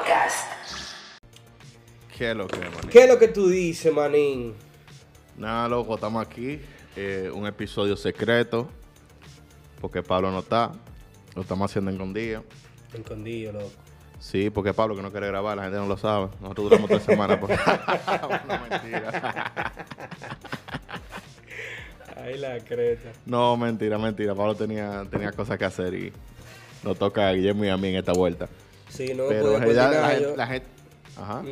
Podcast. ¿Qué es lo que, manín? ¿Qué es lo que tú dices, manín? Nada, loco, estamos aquí. eh, un episodio secreto. Porque Pablo no está. Lo estamos haciendo en escondido. Escondido, loco. Sí, porque Pablo que no quiere grabar, la gente no lo sabe. Nosotros duramos tres semanas. Por... no, mentira. Ay, la creta. No, mentira, mentira. Pablo tenía, tenía cosas que hacer y nos toca a Guillermo y a mí en esta vuelta. Sí, no, Pero en pues, la, gente, yo- la gente- Ajá.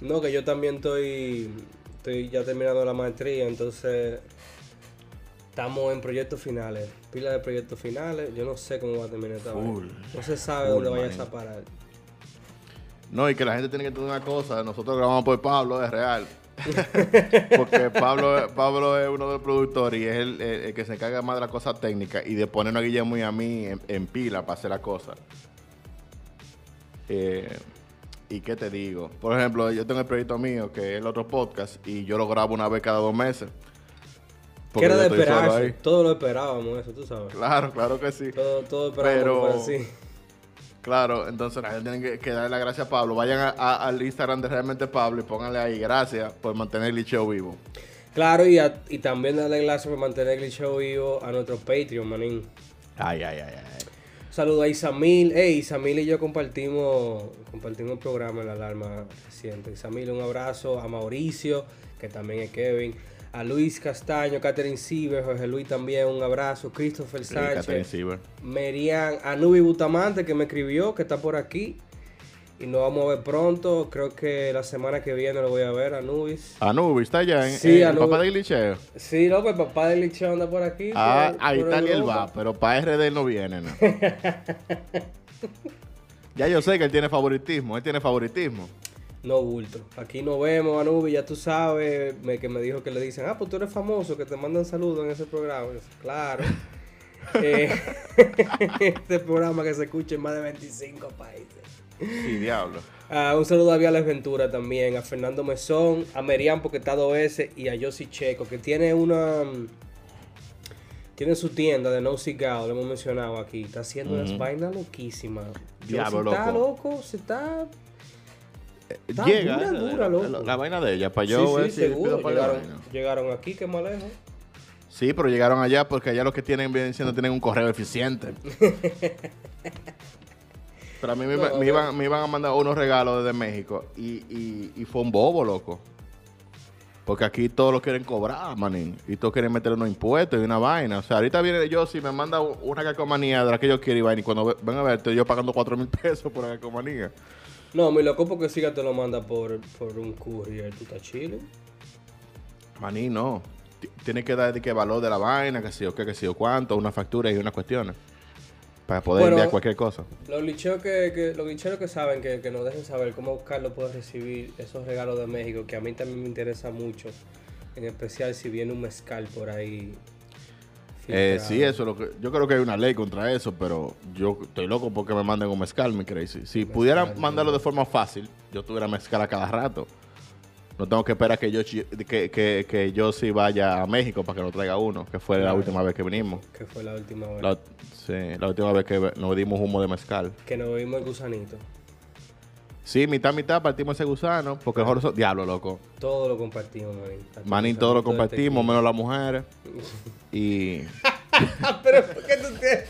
No, que yo también estoy, estoy ya terminando la maestría, entonces estamos en proyectos finales, pila de proyectos finales. Yo no sé cómo va a terminar esta. Full. No se sabe dónde vayas a parar. No, y que la gente tiene que entender una cosa. Nosotros grabamos por Pablo, es real. Porque Pablo, Pablo es uno de los productores y es el, el- el que se encarga más de las cosas técnicas y de ponernos a Guillermo y a mí en, en pila para hacer las cosas. Eh, ¿Y qué te digo? Por ejemplo, yo tengo el proyecto mío, que es el otro podcast, y yo lo grabo una vez cada dos meses. Que era de esperarse. Todo lo esperábamos, eso, tú sabes. Claro, claro que sí. Todo, todo esperábamos Pero- así. Claro, entonces la gente tiene que, que darle las gracias a Pablo. Vayan a- a- al Instagram de Realmente Pablo y pónganle ahí gracias por mantener el show vivo. Claro, y, a- y también darle gracias por mantener el show vivo a nuestro Patreon, manín. Ay, ay, ay, ay. Saludo a Isamil. Hey, Isamil y yo compartimos, compartimos el programa en la alarma reciente. Isamil, un abrazo. A Mauricio, que también es Kevin. A Luis Castaño, Catherine Sieber, Jorge Luis también, un abrazo. Christopher Sánchez. Merian, Anubi Butamante, que me escribió, que está por aquí. Y nos vamos a ver pronto. Creo que la semana que viene lo voy a ver, Anubis. Anubis está allá en, Sí, en el Anubis. papá de glitcheo. Sí, loco, el papá de Licheo anda por aquí. Ah, por- ahí por está él va, pero para RD él no viene, ¿no? ya yo sé que él tiene favoritismo, él tiene favoritismo. No bulto. Aquí nos vemos, Anubi, ya tú sabes, me, que me dijo que le dicen, ah, pues tú eres famoso, que te mandan saludos en ese programa. Yo, claro. Eh, este programa que se escucha en más de 25 países. Sí, diablo. Ah, un saludo a Viales Ventura también, a Fernando Mesón, a Merian porque está dos veces y a Yossi Checo, que tiene una... mm, Tiene su tienda de No Cigar, lo hemos mencionado aquí. Está haciendo unas vainas loquísimas. Diablo, Yossi está loco. loco, se está... Está Llega dura, eh, dura, la, loco. la vaina de ella, para yo sí, ver sí, si seguro. Llegaron, aquí, que más lejos. Sí, pero llegaron allá porque allá los que tienen vienen siendo tienen un correo eficiente. pero a mí me, No, iban, me iban a mandar unos regalos desde México y, y, y fue un bobo, loco. Porque aquí todos lo quieren cobrar, manín. Y todos quieren meter unos impuestos y una vaina. O sea, ahorita viene yo, si me manda una calcomanía de la que yo quiero y vaina, y cuando ve- ven a ver, estoy yo pagando 4 mil pesos por la calcomanía. No, mi loco porque siga te lo manda por, por un courier. ¿Tú estás chile? Manín, no. T- Tiene que dar de qué valor de la vaina, que sé yo qué, que sé yo cuánto, unas facturas y unas cuestiones. Para poder Bueno, enviar cualquier cosa. Los licheros que, que, los licheros que saben, que, que nos dejen saber cómo Carlos puede recibir esos regalos de México, que a mí también me interesa mucho. En especial si viene un mezcal por ahí. Eh, sí, eso es lo que. Yo creo que hay una ley contra eso, pero yo estoy loco porque me manden un mezcal, mi crazy. Si pudiera Mezcal, mandarlo de forma fácil, yo tuviera mezcal a cada rato. No tengo que esperar que yo que, que, que yo sí vaya a México para que nos traiga uno, que fue la última vez que vinimos. Que fue la última vez. La, sí, la última vez que nos dimos humo de mezcal. Que nos vimos el gusanito. Sí, mitad, mitad partimos ese gusano, porque mejor son- Diablo, loco. Todo lo compartimos, manín. Manín, todo lo de compartimos, menos las mujeres. Y. Pero ¿por qué tú tienes,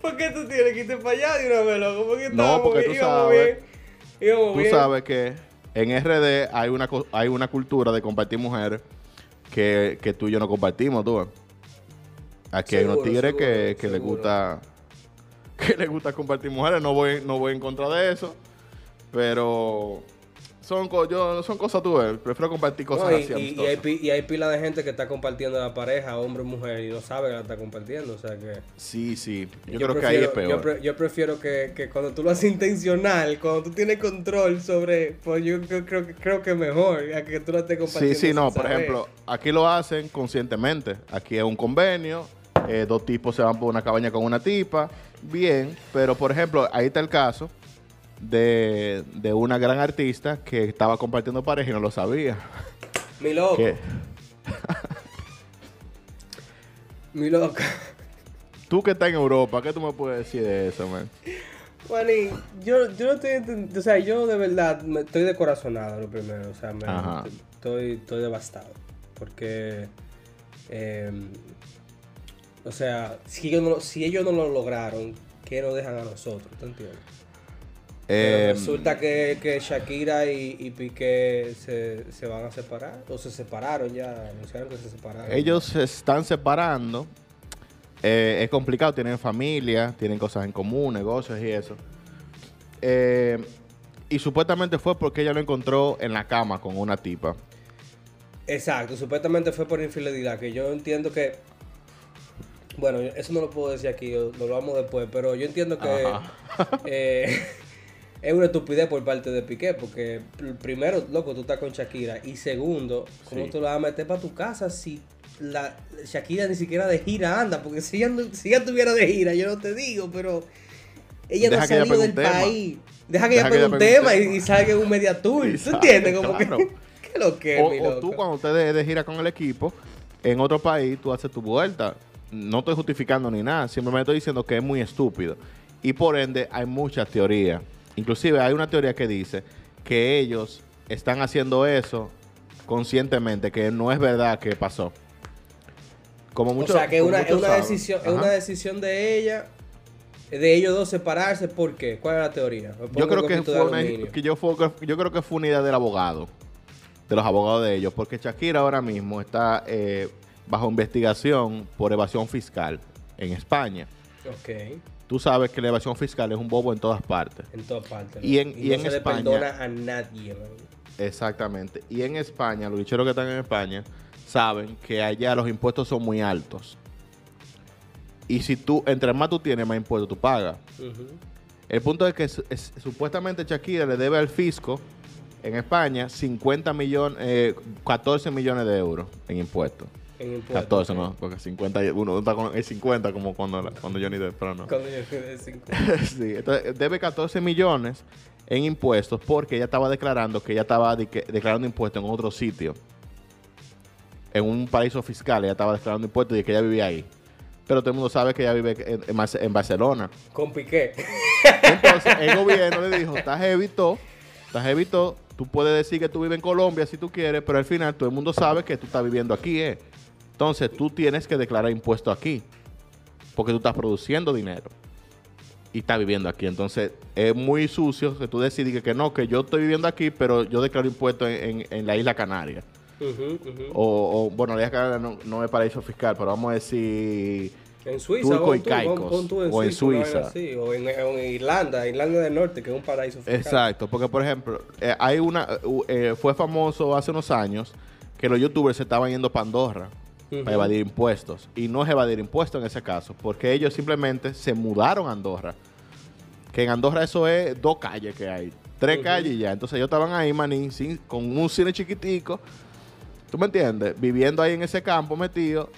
¿por qué tú tienes que irte para allá de una vez, loco? Porque No, estábamos porque tú sabes. bien, Tú sabes que en RD hay una, hay una cultura de compartir mujeres que, que tú y yo no compartimos, tú. Aquí hay unos tigres que, seguro, que les gusta que les gusta compartir mujeres. No voy, no voy en contra de eso, pero son, yo, son cosas, tú. Prefiero compartir cosas No, y, así y- y hay, y hay pila de gente que está compartiendo la pareja, hombre o mujer, y no sabe que la está compartiendo. O sea que. Sí, sí. Yo, creo que ahí es prefiero- peor. Yo, pre- yo prefiero que, que cuando tú lo haces intencional, cuando tú tienes control sobre. Pues yo creo, creo, que- creo que mejor a que tú la estés Sí, compartiendo. sí, no. sin Por saber. ejemplo, aquí lo hacen conscientemente. Aquí es un convenio. eh, dos tipos se van por una cabaña con una tipa. Bien. Pero, por ejemplo, ahí está el caso de, de una gran artista que estaba compartiendo pareja y no lo sabía. Mi loco, ¿Qué? mi loco. Tú que estás en Europa, ¿qué tú me puedes decir de eso, man? Yo, yo no estoy o sea, yo de verdad me, estoy de corazonado lo primero, o sea, me, estoy, estoy devastado, porque, eh, o sea, si ellos, no, si ellos no lo lograron, ¿qué nos dejan a nosotros? ¿Tú entiendes? Pero Eh, resulta que, que Shakira y, y Piqué se, se van a separar, o se separaron ya, anunciaron que se separaron. ellos se están separando. Eh, es complicado, tienen familia, tienen cosas en común, negocios y eso. Eh, y supuestamente fue porque ella lo encontró en la cama con una tipa. Exacto, supuestamente fue por infidelidad, que yo entiendo que... Bueno, eso no lo puedo decir aquí, lo vamos después, pero yo entiendo que es una estupidez por parte de Piqué, porque pr- primero, loco, tú estás con Shakira, y segundo, ¿cómo Sí. tú la vas a meter para tu casa si la Shakira ni siquiera de gira anda? Porque si ella, si ella tuviera de gira, yo no te digo, pero ella no ha salido del país. Deja que Deja ella pegue un tema y, salga en un media tour. ¿Tú entiendes? Como claro. que, ¿qué lo que es, O, mi o loco? tú cuando usted de, de gira con el equipo, en otro país tú haces tu vuelta. No estoy justificando ni nada, simplemente estoy diciendo que es muy estúpido. Y por ende hay muchas teorías. Inclusive hay una teoría que dice que ellos están haciendo eso conscientemente, que no es verdad que pasó. Como O muchos sea, que una, es una saben. decisión, es una decisión de ella, de ellos dos separarse, ¿por qué? ¿Cuál es la teoría? Yo creo que fue una, que yo, fue, yo creo que fue una idea del abogado, de los abogados de ellos, porque Shakira ahora mismo está eh, bajo investigación por evasión fiscal en España. Ok, Tú sabes que la evasión fiscal es un bobo en todas partes. en todas partes. Y en- ¿no? y no en se España- le perdona a nadie, man. Exactamente. Y en España, los bicheros que están en España saben que allá los impuestos son muy altos. Y si tú, entre más tú tienes, más impuestos tú pagas. El punto es que su- es- supuestamente Shakira le debe al fisco en España 50 millones, eh, 14 millones de euros en impuestos. En impuestos. 14, no, porque 50, y- uno está con el 50 como cuando, cuando Johnny Depp, pero no. Cuando yo fui de cinco. sí, entonces debe 14 millones en impuestos porque ella estaba declarando que ella estaba de- que- declarando impuestos en otro sitio. En un paraíso fiscal, ella estaba declarando impuestos y que ella vivía ahí. Pero todo el mundo sabe que ella vive en, en Barce- en Barcelona. Con Piqué. Entonces el gobierno le dijo, estás evitó, estás evitó, tú puedes decir que tú vives en Colombia si tú quieres, pero al final todo el mundo sabe que tú estás viviendo aquí, ¿eh? Entonces tú tienes que declarar impuestos aquí, porque tú estás produciendo dinero y estás viviendo aquí. Entonces es muy sucio que tú decides que, no, que yo estoy viviendo aquí, pero yo declaro impuestos en, en- en la isla Canaria. O, o, bueno, la isla Canaria no, no es paraíso fiscal, pero vamos a decir... En Suiza, Turco y tú, Caicos, pon tú o en Suiza. así, o en, o en Irlanda, Irlanda del Norte, que es un paraíso fiscal. Exacto, porque por ejemplo, eh, hay una, uh, eh, fue famoso hace unos años que los youtubers se estaban yendo para Para evadir impuestos. Y no es evadir impuestos en ese caso, porque ellos simplemente se mudaron a Andorra. Que en Andorra eso es dos calles que hay, tres calles y ya. Entonces ellos estaban ahí, manín, sin- con un cine chiquitico, ¿tú me entiendes? Viviendo ahí en ese campo metido,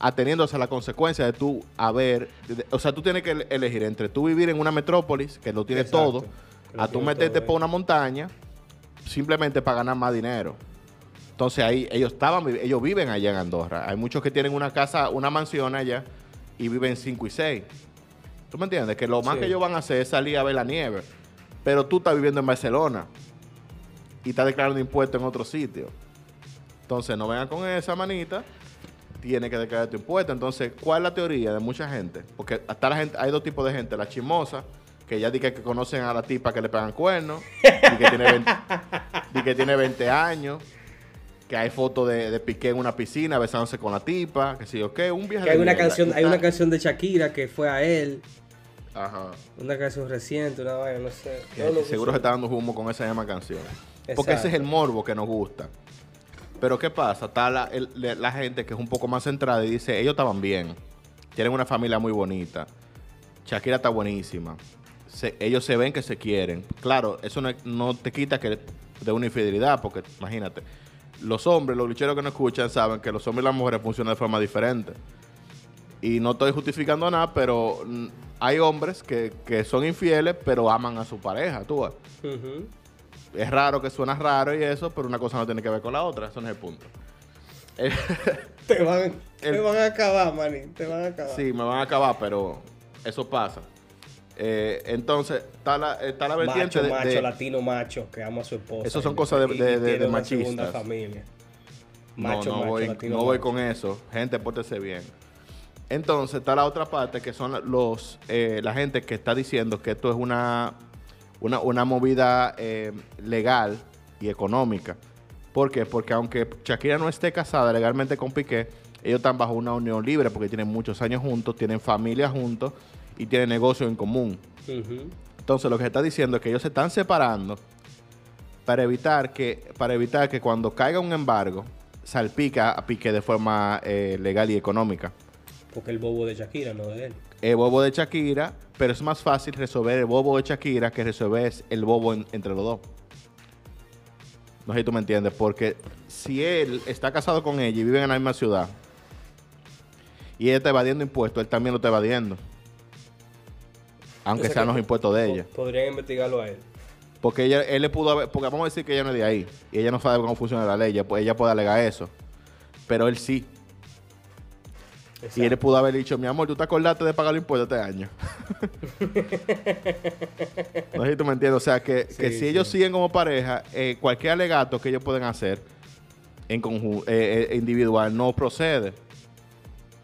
ateniéndose a la consecuencia de tú haber, de- o sea, tú tienes que ele- elegir entre tú vivir en una metrópolis, que lo tiene Exacto, todo, que a tú meterte por una montaña, simplemente para ganar más dinero. Entonces ahí ellos estaban, ellos viven allá en Andorra. Hay muchos que tienen una casa, una mansión allá y viven 5 y 6. ¿Tú me entiendes? Que lo más Sí. que ellos van a hacer es salir a ver la nieve. Pero tú estás viviendo en Barcelona y estás declarando impuestos en otro sitio. Entonces no vengan con esa manita. Tienes que declarar tu impuesto. Entonces, ¿cuál es la teoría de mucha gente? Porque hasta la gente, hay dos tipos de gente. La chismosa, que ya dice que conocen a la tipa que le pegan cuernos, y que tiene 20, di que tiene 20 años, que hay fotos de, de Piqué en una piscina besándose con la tipa, que sí, ok, un viaje Que hay de una mierda. canción, hay una canción de Shakira que fue a él, Ajá. una canción reciente, una vaina, no sé. Que No lo seguro se está dando humo con esa misma canción. Porque ese Exacto. es el morbo que nos gusta. Pero ¿qué pasa? Está la, el- la gente que es un poco más centrada y dice, ellos estaban bien. Tienen una familia muy bonita. Shakira está buenísima. Se- ellos se ven que se quieren. Claro, eso no, no te quita que de una infidelidad, porque imagínate, los hombres, los lucheros que nos escuchan, saben que los hombres y las mujeres funcionan de forma diferente. Y no estoy justificando nada, pero mm, hay hombres que, que son infieles, pero aman a su pareja, tú ves. Es raro que suena raro y eso, pero una cosa no tiene que ver con la otra, eso no es el punto. Te van, te van a acabar, maní, te van a acabar. sí, me van a acabar, pero eso pasa. Eh, entonces, está la, está la vertiente Macho, de, macho, de- latino, macho, que ama a su esposa. Eso son cosas de- de- una segunda machistas. familia. No, Macho, no, macho, voy, latino, no voy con eso. Gente, pórtese bien. Entonces, está la otra parte que son los eh, la gente que está diciendo que esto es una, una, una movida eh, legal y económica. ¿Por qué? Porque aunque Shakira no esté casada legalmente con Piqué, ellos están bajo una unión libre porque tienen muchos años juntos, tienen familia juntos y tienen negocios en común. Entonces, lo que se está diciendo es que ellos se están separando para evitar que, para evitar que cuando caiga un embargo, salpica a Piqué de forma eh, legal y económica. Porque el bobo de Shakira, no de él. El bobo de Shakira, pero es más fácil resolver el bobo de Shakira que resolver el bobo en- entre los dos. No sé si tú me entiendes, porque si él está casado con ella y viven en la misma ciudad y ella está evadiendo impuestos, él también lo está evadiendo. Aunque sean los impuestos de ella. Podrían investigarlo a él. Porque ella, él le pudo haber, porque vamos a decir que ella no es de ahí y ella no sabe cómo funciona la ley, ella, pu- ella puede alegar eso. Pero él sí. Y él le pudo haber dicho, mi amor, ¿tú te acordaste de pagar los impuestos este año? no sé si tú me entiendes. O sea, que, que Sí, si ellos siguen como pareja, eh, cualquier alegato que ellos pueden hacer en eh, eh, individual no procede.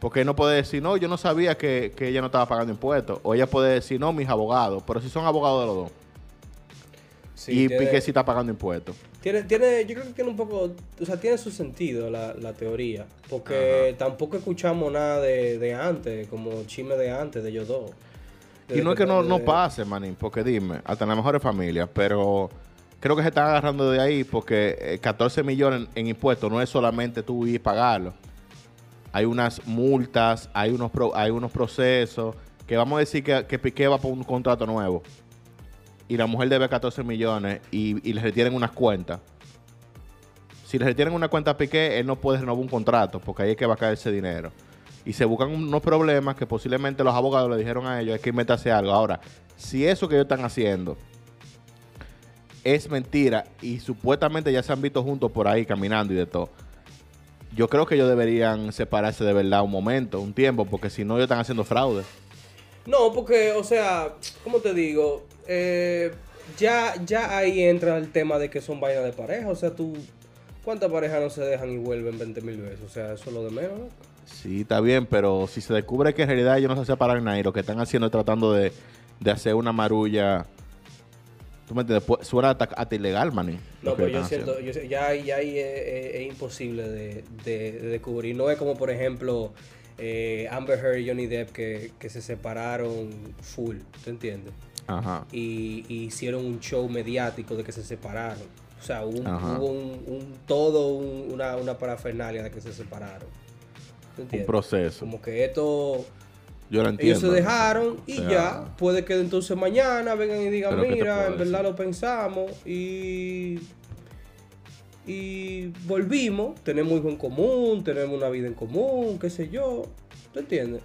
Porque no puede decir, no, yo no sabía que, que ella no estaba pagando impuestos. O ella puede decir, no, mis abogados. Pero si son abogados de los dos. Sí, y tiene- Piqué sí está pagando impuestos. Tiene, tiene, yo creo que tiene un poco, o sea, tiene su sentido la, la teoría, porque tampoco escuchamos nada de, de antes, como chisme de antes de ellos dos. Y no es que no, no de- pase, manín, porque dime, hasta en las mejores familias, pero creo que se están agarrando de ahí porque eh, 14 millones en, en impuestos no es solamente tú ir y pagarlo. Hay unas multas, hay unos, pro- hay unos procesos, que vamos a decir que, que Piqué va por un contrato nuevo y la mujer debe 14 millones y, y le retienen unas cuentas. Si le retienen una cuenta a Piqué, él no puede renovar un contrato porque ahí es que va a caer ese dinero. Y se buscan unos problemas que posiblemente los abogados le dijeron a ellos, hay que inventarse algo. Ahora, si eso que ellos están haciendo es mentira y supuestamente ya se han visto juntos por ahí caminando y de todo, yo creo que ellos deberían separarse de verdad un momento, un tiempo, porque si no ellos están haciendo fraude. No, porque, o sea, ¿cómo te digo? Eh, ya, ya ahí entra el tema de que son vainas de pareja, o sea, tú, ¿cuántas parejas no se dejan y vuelven 20 mil veces? O sea, eso es lo de menos, ¿no? Sí, está bien, pero si se descubre que en realidad ellos no se separan nada y lo que están haciendo es tratando de, de hacer una marulla, ¿tú me entiendes? Pues, suena hasta, ilegal, maní. No, pero yo siento, haciendo. yo ya, ahí- ya ahí es, es- es imposible de, de- de descubrir. No es como, por ejemplo, eh, Amber Heard y Johnny Depp que, que se separaron full, ¿te entiendes? Ajá. Y, y hicieron un show mediático de que se separaron. O sea, hubo, un- hubo un, un- todo un- una, una parafernalia de que se separaron. ¿Te Un entiendes? proceso. Como que esto, Yo entiendo. ellos se dejaron y O sea, ya, puede que entonces mañana vengan y digan, Pero ¿qué te mira, en verdad decir? lo pensamos y, y volvimos, tenemos hijos en común, tenemos una vida en común, qué sé yo, ¿tú entiendes?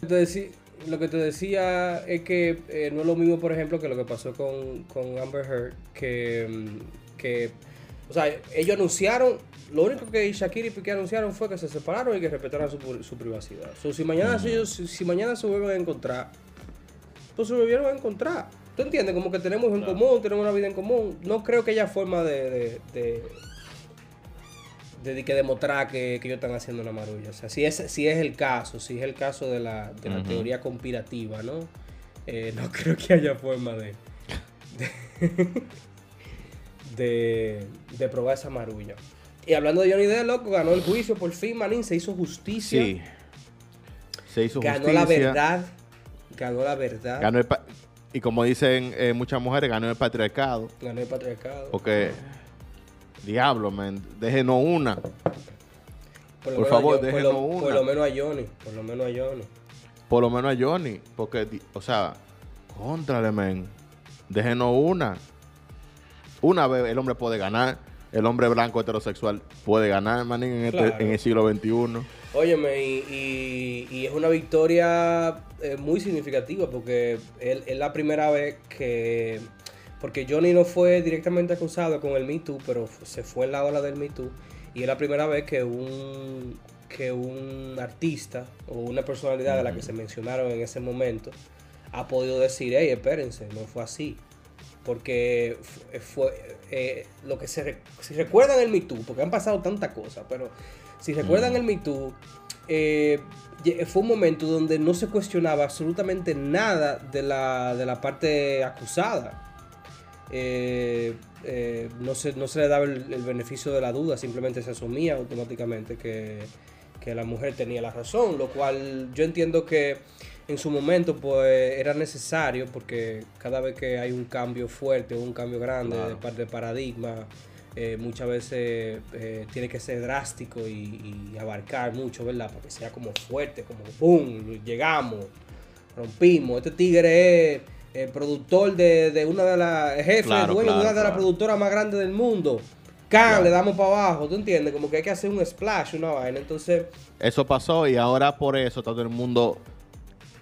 Entonces, lo que te decía es que eh, no es lo mismo, por ejemplo, que lo que pasó con, con Amber Heard, que, mm, que, o sea, ellos anunciaron, lo único que Shakira y Piqué anunciaron fue que se separaron y que respetaran su, su privacidad. So, si, mañana, si, si, mañana se vuelven a encontrar, pues se volvieron a encontrar. ¿Tú entiendes? Como que tenemos en común, tenemos una vida en común. No creo que haya forma de, de, de, de- de que demostrar que, que ellos están haciendo una marulla. O sea, si es, si es el caso, si es el caso de la, de la teoría conspirativa, ¿no? Eh, no creo que haya forma de, de, de, de probar esa marulla. Y hablando de Johnny Depp, loco, ganó el juicio por fin, manín, se hizo justicia. Sí. Se hizo ganó justicia. la verdad. Ganó la verdad. Ganó el y como dicen eh, muchas mujeres, ganó el patriarcado. Ganó el patriarcado. Porque, diablo, man, déjenos una. Por, favor, por déjenos lo, una. por lo menos a Johnny. Por lo menos a Johnny. Por lo menos a Johnny. Porque, o sea, contrale, men. Déjenos una. Una vez el hombre puede ganar. El hombre blanco heterosexual puede ganar, manín, en, este- Claro. en el siglo XXI. Óyeme, y, y- y es una victoria eh, muy significativa porque él- es la primera vez que... Porque Johnny no fue directamente acusado con el Me Too, pero se fue en la ola del Me Too. Y es la primera vez que un, que un artista o una personalidad de la que se mencionaron en ese momento ha podido decir, hey, espérense, no fue así. Porque fue, eh, lo que se, si recuerdan el Me Too, porque han pasado tantas cosas, pero si recuerdan mm. el Me Too, eh, fue un momento donde no se cuestionaba absolutamente nada de la, de la parte acusada. Eh, eh, no, se, no se le daba el, beneficio de la duda, simplemente se asumía automáticamente que, la mujer tenía la razón, lo cual yo entiendo que en su momento pues era necesario porque cada vez que hay un cambio fuerte un cambio grande de parte de paradigma, eh, muchas veces eh, tiene que ser drástico y, abarcar mucho, ¿verdad? Para que sea como fuerte, como ¡pum! Llegamos, rompimos. Este tigre es el productor de, una de las jefes, dueño de una de las productoras más grandes del mundo. Can, le damos para abajo, ¿tú entiendes? Como que hay que hacer un splash, una vaina. Entonces. Eso pasó y ahora por eso todo el mundo.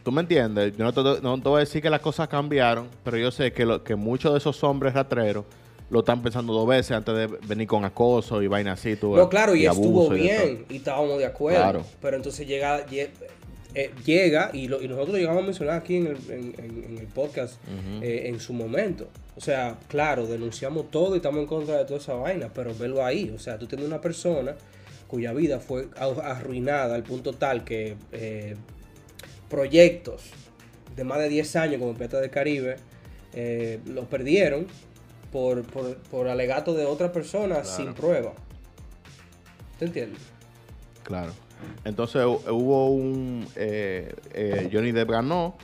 ¿Tú me entiendes? Yo no te, no te voy a decir que las cosas cambiaron, pero yo sé que, lo, que muchos de esos hombres ratreros lo están pensando dos veces antes de venir con acoso y vaina así. no, claro, y, estuvo bien y, estábamos de acuerdo. Pero entonces llega, eh, llega y, lo, y, nosotros llegamos a mencionar aquí en el, en, el podcast eh, en su momento. O sea, claro, denunciamos todo y estamos en contra de toda esa vaina, pero velo ahí. O sea, tú tienes una persona cuya vida fue arruinada al punto tal que eh, proyectos de más de 10 años como Pirata del Caribe los perdieron por, por, alegato de otra persona sin prueba. ¿Te entiendes? Claro. Entonces hubo un. Eh, eh, Johnny Depp ganó.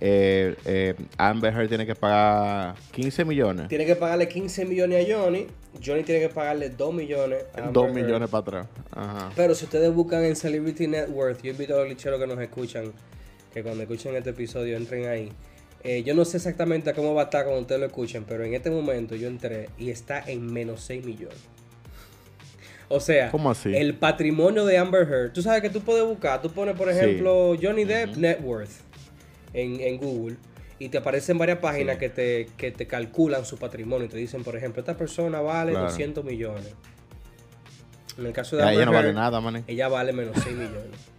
Eh, Amber Heard tiene que pagar 15 millones. Tiene que pagarle 15 millones a Johnny. Johnny tiene que pagarle 2 millones a 2 millones para atrás. Pero si ustedes buscan en Celebrity Net Worth, yo invito a los licheros que nos escuchan, que cuando escuchen este episodio entren ahí eh, yo no sé exactamente cómo va a estar cuando ustedes lo escuchen, pero en este momento yo entré y está en menos 6 millones. O sea, el patrimonio de Amber Heard. Tú sabes que tú puedes buscar, tú pones, por ejemplo, Johnny Depp Net Worth en, Google y te aparecen varias páginas que, te, te calculan su patrimonio y te dicen, por ejemplo, esta persona vale 200 millones. En el caso de Amber ella no vale nada, man. Ella vale menos 6 millones.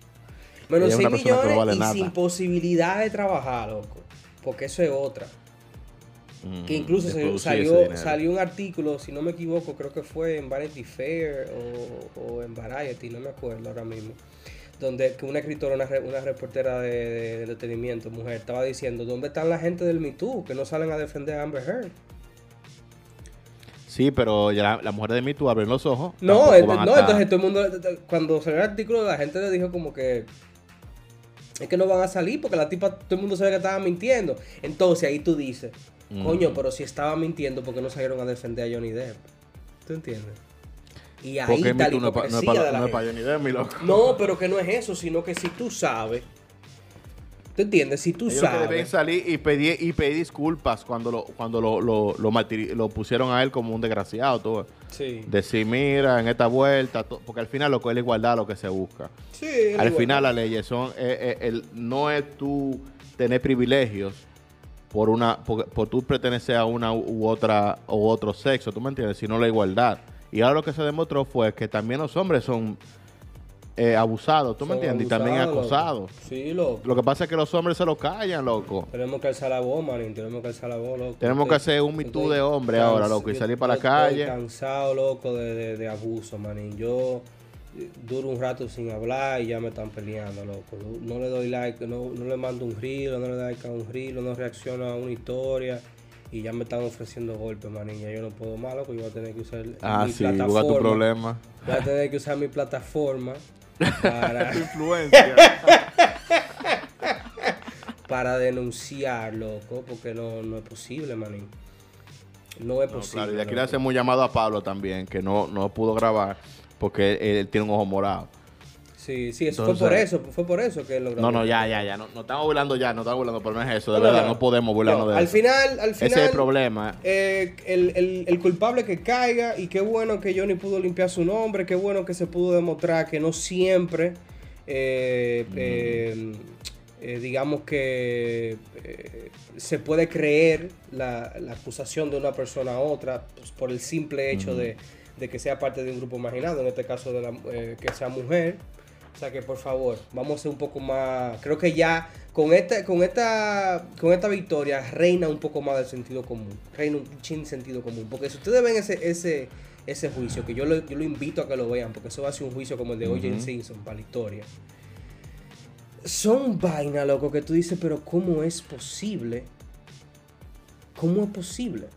Menos 6 millones y sin posibilidad de trabajar, loco porque eso es otra. Que incluso salió, salió un artículo, si no me equivoco, creo que fue en Vanity Fair o, en Variety, no me acuerdo ahora mismo, donde que una escritora, una, una reportera de, entretenimiento, mujer, estaba diciendo, ¿dónde están la gente del Me Too que no salen a defender a Amber Heard? Sí, pero ya la, mujer de Me Too abren los ojos. No, no entonces todo el mundo, cuando salió el artículo, la gente le dijo como que es que no van a salir porque la tipa, todo el mundo sabe que estaba mintiendo. Entonces ahí tú dices, coño, pero si estaba mintiendo, ¿por qué no salieron a defender a Johnny Depp? ¿Tú entiendes? Y ahí está la hipocresía no, de la no Johnny Depp, mi loco. No, pero que no es eso, sino que si tú sabes ¿Tú entiendes? Si tú sabes. Que deben salir y pedir, y pedir disculpas cuando lo, cuando lo, lo, lo, pusieron a él como un desgraciado. Todo. Sí. Decir, mira, en esta vuelta, porque al final lo que es la igualdad lo que se busca. Sí, al final las leyes son, eh, eh, el, no es tú tener privilegios por una por, por tú pertenecer a una u otra u otro sexo, ¿tú me entiendes? Sino la igualdad. Y ahora lo que se demostró fue que también los hombres son eh, abusado, ¿tú me entiendes? y también acosado. Sí, loco. Lo que pasa es que los hombres se lo callan, loco. Tenemos que alzar la voz, manín. Tenemos que alzar la voz, loco. Tenemos que hacer un mitú de hombre ahora, loco, y salir para la calle. Estoy cansado, loco, de, de, abuso, manín. Yo duro un rato sin hablar y ya me están peleando, loco. No le doy like, no, no le mando un reel, no le doy like a un reel, no reacciono a una historia y ya me están ofreciendo golpes, manilla. Yo no puedo más, loco. Yo voy a tener que usar ah, mi sí, plataforma. tu problema. Voy a tener que usar mi plataforma para, influencia. para denunciar, loco, porque no, no es posible, manín. No es posible. y aquí le hacemos un llamado a Pablo también, que no, no pudo grabar porque él tiene un ojo morado. Sí, sí, eso fue por eso, fue por eso que lo No, no, ya, ya, ya, no, no estamos burlando ya, no estamos burlando, pero no es eso, de verdad, no, podemos burlarnos de al eso. Final, al final, Ese es el problema. Eh, el, el, el, culpable que caiga y qué bueno que Johnny pudo limpiar su nombre, qué bueno que se pudo demostrar que no siempre, eh, eh, digamos que se puede creer la, la, acusación de una persona a otra pues, por el simple hecho de, de, que sea parte de un grupo marginado, en este caso de la, que sea mujer. O sea que por favor, vamos a ser un poco más. Creo que ya con esta, con esta, con esta victoria reina un poco más del sentido común, reina un chin sentido común, porque si ustedes ven ese, ese, ese juicio, que yo lo, yo lo invito a que lo vean, porque eso va a ser un juicio como el de O.J. Simpson para la historia. Son vainas, loco, que tú dices, pero ¿cómo es posible? ¿Cómo es posible?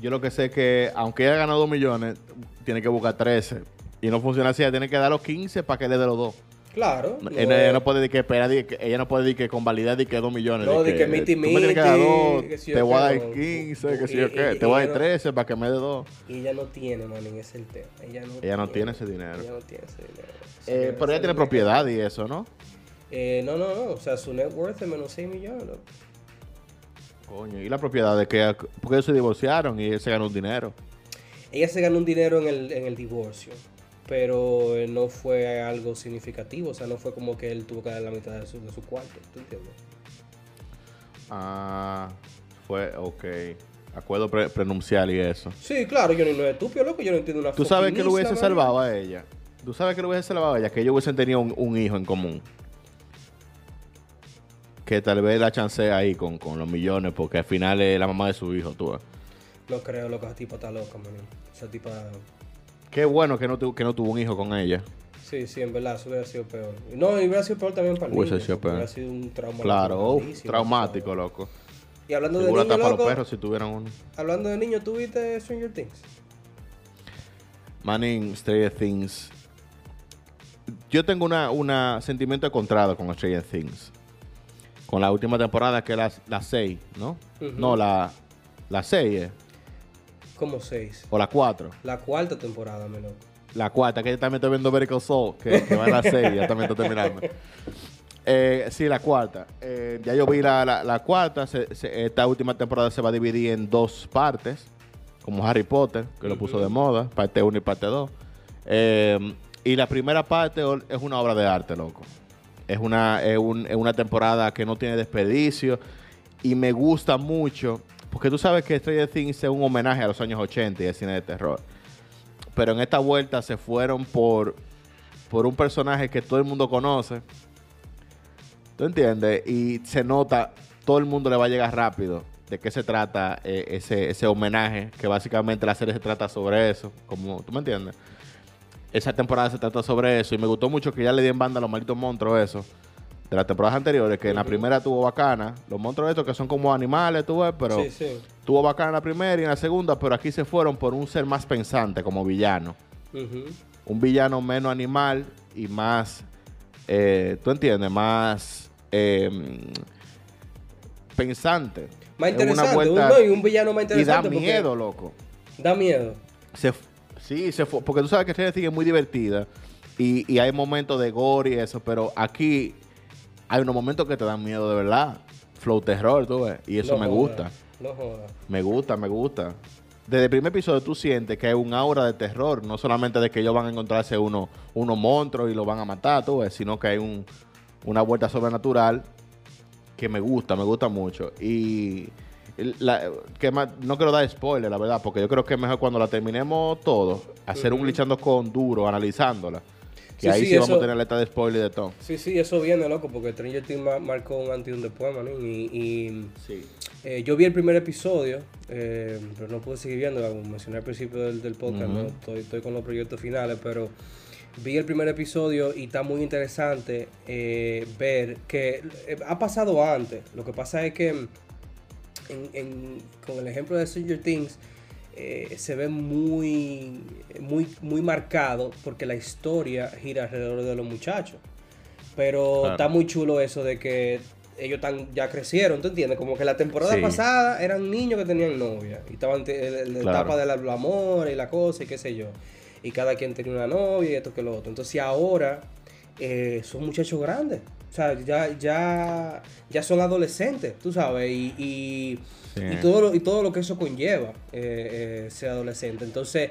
Yo lo que sé es que, aunque ella ganado 2 millones, tiene que buscar 13. Y no funciona así, ella tiene que dar los 15 para que le dé los dos. Claro. No, ella, ella no puede decir que espera, que, ella no puede decir que con validez de que 2 millones. No, de que miti que dar miti, 2, que si yo te voy a dar qué, no. 15, que si Y- yo qué, te voy a dar no- 13 para que me dé 2. Y ella no tiene, man, ese es el tema. Ella no, Ella no tiene ese dinero. Ella no tiene ese dinero. Eh, pero ella tiene propiedad y eso, ¿no? Eh, no, no, no. O sea, su net worth es menos 6 millones. loco. Coño, y la propiedad de que, porque ellos se divorciaron y él se ganó un dinero. Ella se ganó un dinero en el, en el divorcio. Pero no fue algo significativo. O sea, no fue como que él tuvo que dar la mitad de su, de su cuarto. ¿Tú entiendes? Ah, fue, ok. Acuerdo pre- prenuncial y eso. Sí, claro. Yo no, no es estúpido, loco. Yo no entiendo una ¿Tú sabes que lo hubiese salvado a ella? ¿Tú sabes que lo hubiese salvado a ella? Que ellos hubiesen tenido un, un hijo en común. Que tal vez la chancea ahí con, con los millones, porque al final es la mamá de su hijo, tú. No creo, loco. Esa tipa está loca, man. Esa tipa... Qué bueno que no, tu- que no tuvo un hijo con ella. Sí, sí, en verdad. Eso hubiera sido peor. No, y hubiera sido peor también para el niño, sido peor. Hubiera sido un trauma. Claro, grandísimo, traumático, ¿sabes? loco. Y hablando de Seguro niños, hasta para los perros si tuvieran uno. hablando de niños, ¿tú viste Stranger Things? Manning, Stranger Things. Yo tengo una, una sentimiento encontrado con Stranger Things. Con la última temporada que es la 6, ¿no? No, la 6 Como seis. o la 4. La cuarta temporada, mi loco. La cuarta, que yo también estoy viendo Vertical Soul, que, que va en la 6, ya también estoy terminando. Eh, sí, la cuarta. Eh, ya yo vi la, la- la cuarta. se- se- esta última temporada se va a dividir en dos partes, como Harry Potter, que lo puso de moda, parte 1 y parte 2. y la primera parte es una obra de arte, loco. Es una, es, un- es una temporada que no tiene desperdicio y me gusta mucho, porque tú sabes que Stranger Things es un homenaje a los años 80 y el cine de terror. Pero en esta vuelta se fueron por, por un personaje que todo el mundo conoce. ¿Tú entiendes? Y se nota, todo el mundo le va a llegar rápido de qué se trata eh, ese, ese homenaje, que básicamente la serie se trata sobre eso. Como, ¿Tú me entiendes? Esa temporada se trata sobre eso y me gustó mucho que ya le di en banda a los malditos monstruos eso. De las temporadas anteriores, que en la primera tuvo bacana. Los monstruos estos que son como animales, tú ves, pero Sí, sí. tuvo bacana en la primera y en la segunda, pero aquí se fueron por un ser más pensante como villano. Ujú. Un villano menos animal y más, eh, ¿tú entiendes? Más eh, pensante. Más Es una interesante. vuelta- un, no, y un villano más y da interesante. miedo, loco. Da miedo. Se sí, se fue, porque tú sabes que Stranger Things es muy divertida y, y hay momentos de gore y eso, pero aquí hay unos momentos que te dan miedo de verdad. Flow terror, tú ves, y eso No me joda, gusta. No joda. Me gusta, me gusta. Desde el primer episodio tú sientes que hay un aura de terror, no solamente de que ellos van a encontrarse uno, unos monstruos y los van a matar, tú ves, sino que hay un, una vuelta sobrenatural que me gusta, me gusta mucho. Y la- que más- no quiero dar spoiler, la verdad, porque yo creo que es mejor cuando la terminemos todo, hacer un glitchando con duro, analizándola. Que Sí, ahí sí, sí, vamos eso- a tener letra de spoiler y de todo. Sí, sí, eso viene, loco, porque Stranger Things ma- marcó un antes y un después, man. Y, y, Sí. eh, yo vi el primer episodio, eh, pero no pude seguir viendo, como mencioné al principio del, del podcast, estoy, estoy con los proyectos finales, pero vi el primer episodio y está muy interesante eh, ver que eh, ha pasado antes. Lo que pasa es que en- en- con el ejemplo de Stranger Things, eh, se ve muy, muy, muy marcado porque la historia gira alrededor de los muchachos. Pero Claro. está muy chulo eso de que ellos tan, ya crecieron, ¿tú entiendes? Como que la temporada Sí. pasada eran niños que tenían novia y estaban en la Claro. etapa del amor y la cosa y qué sé yo. Y cada quien tenía una novia y esto que lo otro. Entonces ahora eh, son muchachos grandes. O sea, ya, ya, ya son adolescentes, tú sabes, y, y, Sí. y todo, lo, y todo lo que eso conlleva eh, eh, ser adolescente. Entonces,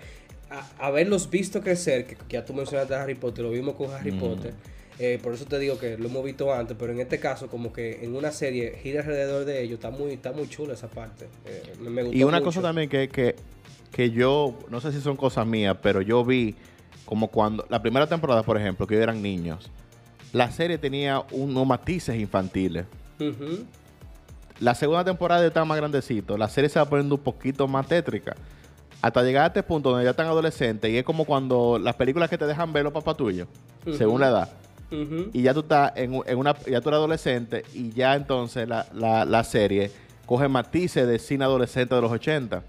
a- haberlos visto crecer, que, que ya tú mencionaste a Harry Potter, lo vimos con Harry Mm. Potter, eh, por eso te digo que lo hemos visto antes, pero en este caso, como que en una serie gira alrededor de ellos, está muy, está muy chula esa parte. Eh, me, me gustó Y una mucho. cosa también que, que, que yo, no sé si son cosas mías, pero yo vi como cuando, la primera temporada, por ejemplo, que ellos eran niños, la serie tenía unos matices infantiles. La segunda temporada está más grandecito. La serie se va poniendo un poquito más tétrica. Hasta llegar a este punto donde ya están adolescentes. Y es como cuando las películas que te dejan ver los papás tuyos, según la edad. Y ya tú estás en, en una. Ya tú eres adolescente. Y ya entonces la, la- la serie coge matices de cine adolescente de los 80.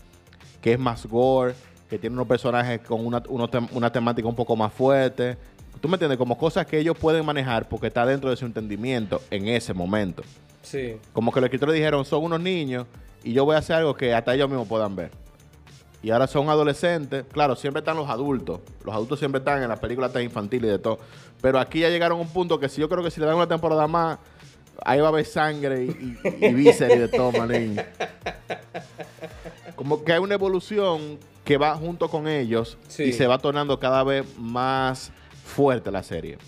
Que es más gore. Que tiene unos personajes con una, unos tem- una temática un poco más fuerte. ¿Tú me entiendes? Como cosas que ellos pueden manejar porque está dentro de su entendimiento en ese momento. Sí. Como que los escritores dijeron, son unos niños y yo voy a hacer algo que hasta ellos mismos puedan ver. Y ahora son adolescentes. Claro, siempre están los adultos. Los adultos siempre están en las películas tan infantiles y de todo. Pero aquí ya llegaron a un punto que si yo creo que si le dan una temporada más, ahí va a haber sangre y, y, y vísceras y de todo, manín. Como que hay una evolución que va junto con ellos Sí. y se va tornando cada vez más fuerte la serie.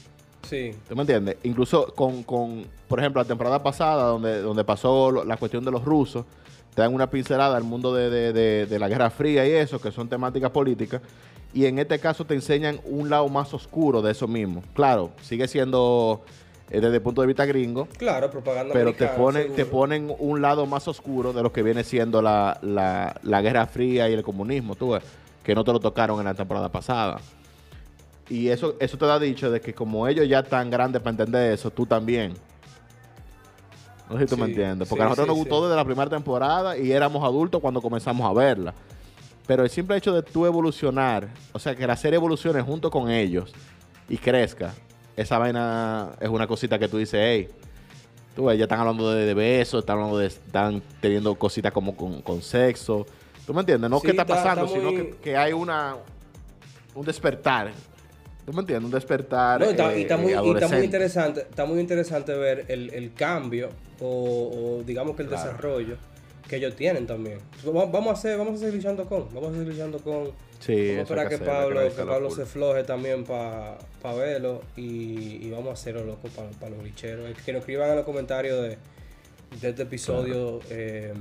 Sí. ¿Tú me entiendes? Incluso con, con, por ejemplo, la temporada pasada, donde, donde pasó lo- la cuestión de los rusos, te dan una pincelada al mundo de, de- de- de la Guerra Fría y eso, que son temáticas políticas. Y en este caso te enseñan un lado más oscuro de eso mismo. Claro, sigue siendo eh, desde el punto de vista gringo, Claro, propaganda pero te ponen, te ponen un lado más oscuro de lo que viene siendo la, la- la Guerra Fría y el comunismo, tú ves, que no te lo tocaron en la temporada pasada. Y eso, eso te da dicho de que como ellos ya están grandes para entender eso, tú también. No sé si tú me entiendes. Porque sí, a nosotros sí, nos gustó desde la primera temporada y éramos adultos cuando comenzamos a verla. Pero el simple hecho de tú evolucionar, o sea, que la serie evolucione junto con ellos y crezca, esa vaina es una cosita que tú dices, hey, tú ves, ya están hablando de, de besos, están hablando de, están teniendo cositas como con, con sexo. ¿Tú me entiendes? No qué está pasando, está sino que, que hay una un despertar. ¿Tú me entiendes? Un despertar. No, y está, y eh, está muy, y está muy interesante, está muy interesante ver el, el cambio o, o digamos que el Claro. desarrollo que ellos tienen también. Va- Vamos a hacer, vamos a seguir luchando con, vamos a seguir luchando con. Sí, vamos a esperar que, Pablo, que Pablo se floje también para verlo y, y vamos a hacerlo loco para los bicheros. Que nos escriban en los comentarios de, de este episodio eh,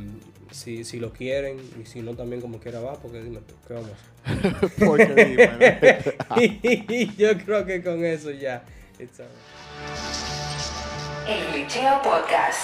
si, si lo quieren y si no también como quiera va, porque dime tú, ¿qué vamos a hacer? Porque dime, ¿no? y yo creo que con eso ya. it's. El Glitcheo Podcast.